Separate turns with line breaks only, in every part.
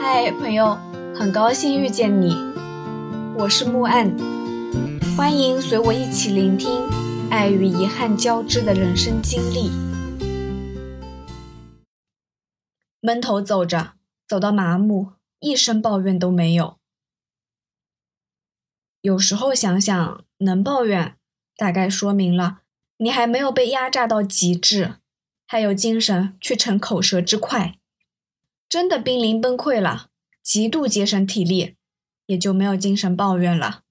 嗨，朋友，很高兴遇见你，我是木岸，欢迎随我一起聆听爱与遗憾交织的人生经历。闷头走着，走到麻木，一声抱怨都没有。有时候想想，能抱怨，大概说明了你还没有被压榨到极致，还有精神去逞口舌之快。真的濒临崩溃了，极度节省体力，也就没有精神抱怨了。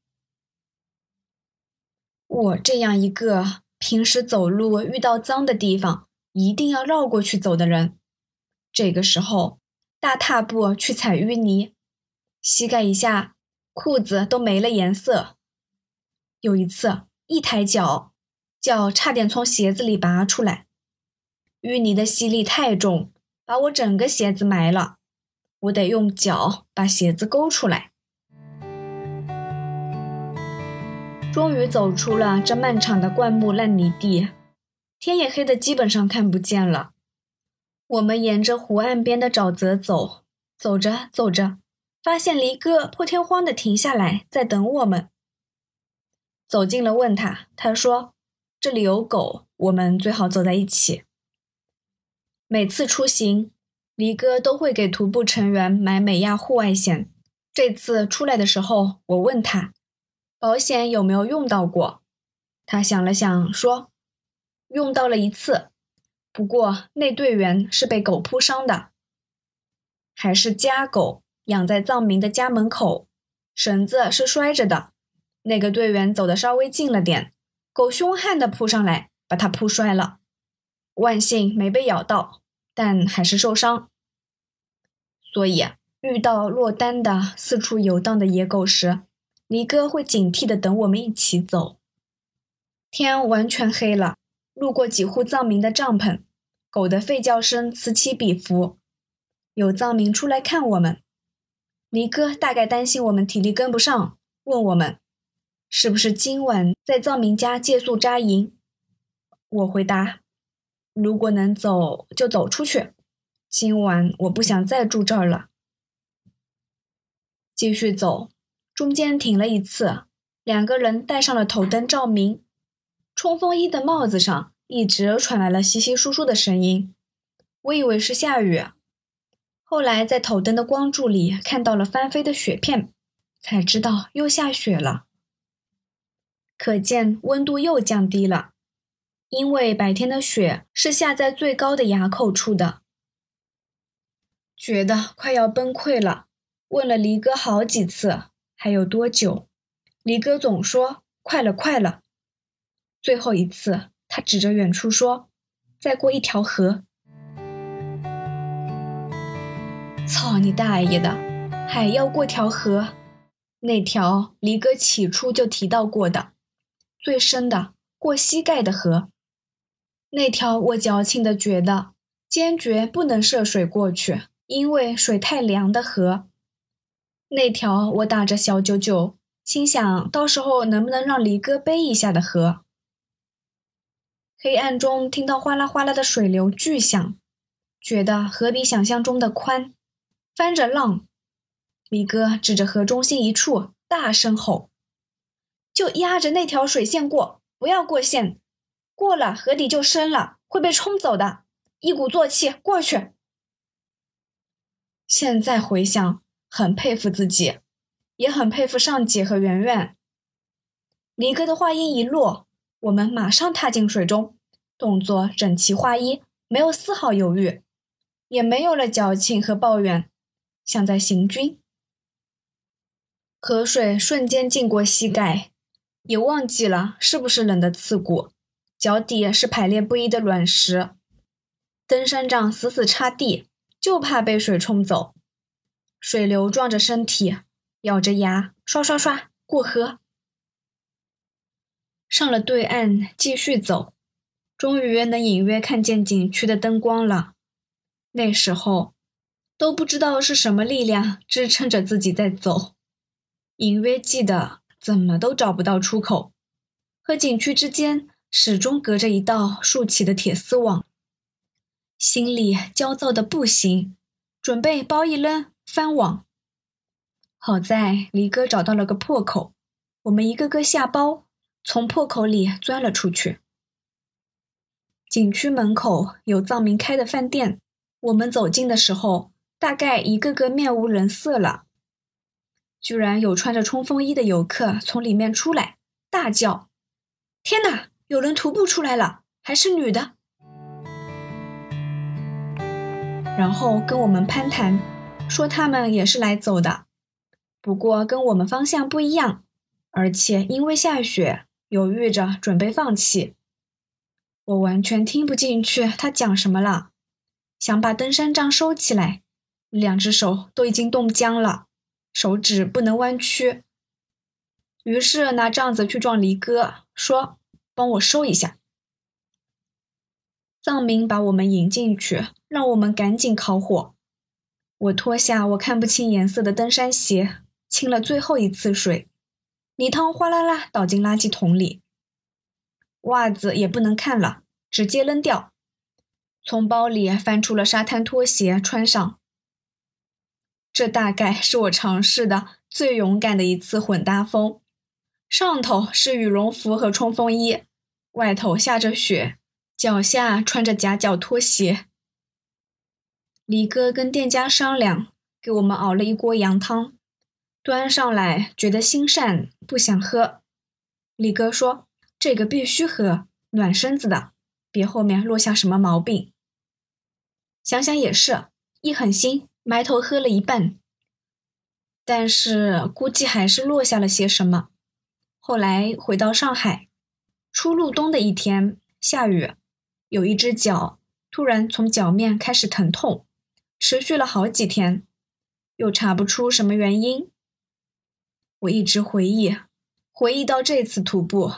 我这样一个平时走路遇到脏的地方一定要绕过去走的人，这个时候大踏步去踩淤泥，膝盖以下裤子都没了颜色。有一次一抬脚，脚差点从鞋子里拔出来，淤泥的吸力太重。把我整个鞋子埋了，我得用脚把鞋子勾出来。终于走出了这漫长的灌木烂泥地，天也黑的基本上看不见了。我们沿着湖岸边的沼泽走，走着走着，发现离哥破天荒的停下来在等我们。走近了问他，他说：“这里有狗，我们最好走在一起。”每次出行，离哥都会给徒步成员买美亚户外险。这次出来的时候，我问他，保险有没有用到过？他想了想说，用到了一次，不过那队员是被狗扑伤的，还是家狗养在藏民的家门口，绳子是摔着的。那个队员走的稍微近了点，狗凶悍的扑上来，把他扑摔了。万幸没被咬到，但还是受伤。所以遇到落单的四处游荡的野狗时，离哥会警惕的等我们一起走。天完全黑了，路过几户藏民的帐篷，狗的吠叫声此起彼伏。有藏民出来看我们，离哥大概担心我们体力跟不上，问我们是不是今晚在藏民家借宿扎营。我回答。如果能走，就走出去。今晚我不想再住这儿了。继续走，中间停了一次，两个人戴上了头灯照明。冲锋衣的帽子上一直传来了稀稀疏疏的声音，我以为是下雨。后来在头灯的光柱里看到了翻飞的雪片，才知道又下雪了。可见温度又降低了。因为白天的雪是下在最高的垭口处的，觉得快要崩溃了。问了离哥好几次还有多久，离哥总说快了快了。最后一次，他指着远处说：“再过一条河。”操你大爷的，还要过条河？那条离哥起初就提到过的，最深的过膝盖的河。那条我矫情的觉得坚决不能涉水过去，因为水太凉的河。那条我打着小九九，心想到时候能不能让离哥背一下的河。黑暗中听到哗啦哗啦的水流巨响，觉得河比想象中的宽，翻着浪。离哥指着河中心一处大声吼：“就压着那条水线过，不要过线。”过了河底就深了，会被冲走的。一鼓作气过去。现在回想，很佩服自己，也很佩服上姐和圆圆。离哥的话音一落，我们马上踏进水中，动作整齐划一，没有丝毫犹豫，也没有了矫情和抱怨，像在行军。河水瞬间浸过膝盖，也忘记了是不是冷的刺骨。脚底是排列不一的卵石，登山杖死死插地，就怕被水冲走。水流撞着身体，咬着牙，刷刷刷过河。上了对岸，继续走，终于能隐约看见景区的灯光了。那时候都不知道是什么力量支撑着自己在走，隐约记得怎么都找不到出口，和景区之间。始终隔着一道竖起的铁丝网，心里焦躁的不行，准备包一扔，翻网。好在离哥找到了个破口，我们一个个下包，从破口里钻了出去。景区门口有藏民开的饭店，我们走近的时候，大概一个个面无人色了。居然有穿着冲锋衣的游客从里面出来，大叫：“天哪！有人徒步出来了，还是女的！”然后跟我们攀谈，说他们也是来走的，不过跟我们方向不一样，而且因为下雪，犹豫着准备放弃。我完全听不进去他讲什么了，想把登山杖收起来，两只手都已经冻僵了。手指不能弯曲，于是拿杖子去撞离哥，说：“帮我收一下。”藏民把我们引进去，让我们赶紧烤火。我脱下我看不清颜色的登山鞋，清了最后一次水，泥汤哗啦啦倒进垃圾桶里。袜子也不能看了，直接扔掉。从包里翻出了沙滩拖鞋穿上。这大概是我尝试的最勇敢的一次混搭风，上头是羽绒服和冲锋衣，外头下着雪，脚下穿着夹脚拖鞋。李哥跟店家商量，给我们熬了一锅羊汤，端上来觉得心善，不想喝。李哥说：“这个必须喝，暖身子的，别后面落下什么毛病。”想想也是，一狠心。埋头喝了一半，但是估计还是落下了些什么。后来回到上海，初入冬的一天，下雨，有一只脚突然从脚面开始疼痛，持续了好几天，又查不出什么原因。我一直回忆，回忆到这次徒步，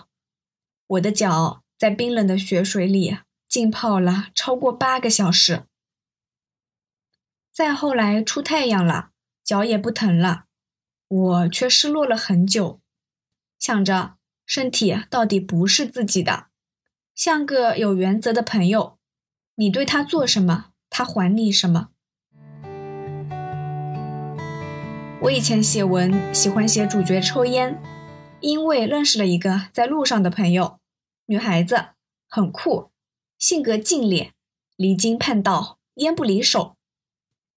我的脚在冰冷的雪水里浸泡了超过八个小时。再后来出太阳了，脚也不疼了，我却失落了很久，想着身体到底不是自己的，像个有原则的朋友，你对他做什么，他还你什么。我以前写文喜欢写主角抽烟，因为认识了一个在路上的朋友，女孩子很酷，性格劲烈，离经叛道，烟不离手。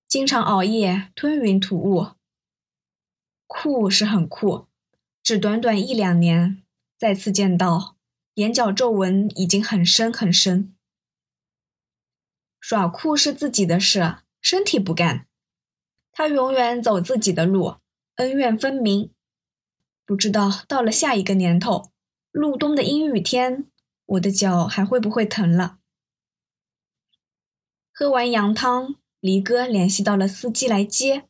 经常熬夜吞云吐雾，酷是很酷，只短短一两年，再次见到，眼角皱纹已经很深很深。耍酷是自己的事，身体不干，他永远走自己的路，恩怨分明。不知道到了下一个年头，入冬的阴雨天，我的脚还会不会疼了？喝完羊汤。离哥联系到了司机来接，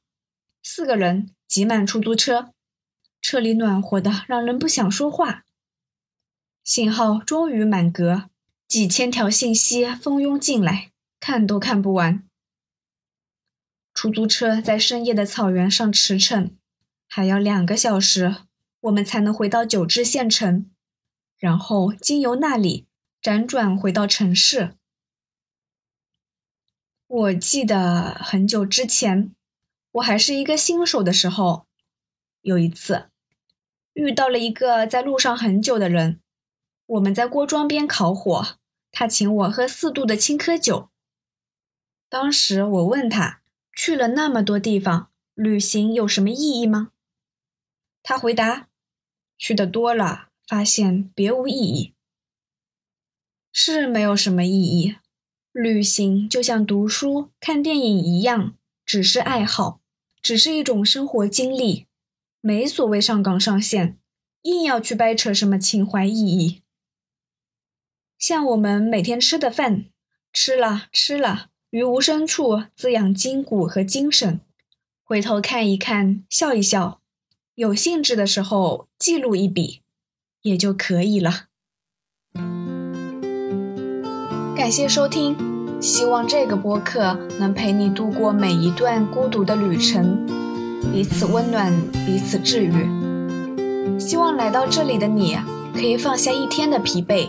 四个人挤满出租车，车里暖和的让人不想说话。信号终于满格，几千条信息蜂拥进来，看都看不完。出租车在深夜的草原上驰骋，还要两个小时，我们才能回到九治县城，然后经由那里辗转回到城市。我记得很久之前，我还是一个新手的时候，有一次遇到了一个在路上很久的人。我们在锅庄边烤火，他请我喝四度的青稞酒。当时我问他，去了那么多地方，旅行有什么意义吗？他回答：去的多了，发现别无意义，是没有什么意义。旅行就像读书、看电影一样，只是爱好，只是一种生活经历，没所谓上纲上线，硬要去掰扯什么情怀意义。像我们每天吃的饭，吃了吃了，于无声处滋养筋骨和精神，回头看一看，笑一笑，有兴致的时候记录一笔，也就可以了。感谢收听，希望这个播客能陪你度过每一段孤独的旅程，彼此温暖，彼此治愈。希望来到这里的你可以放下一天的疲惫，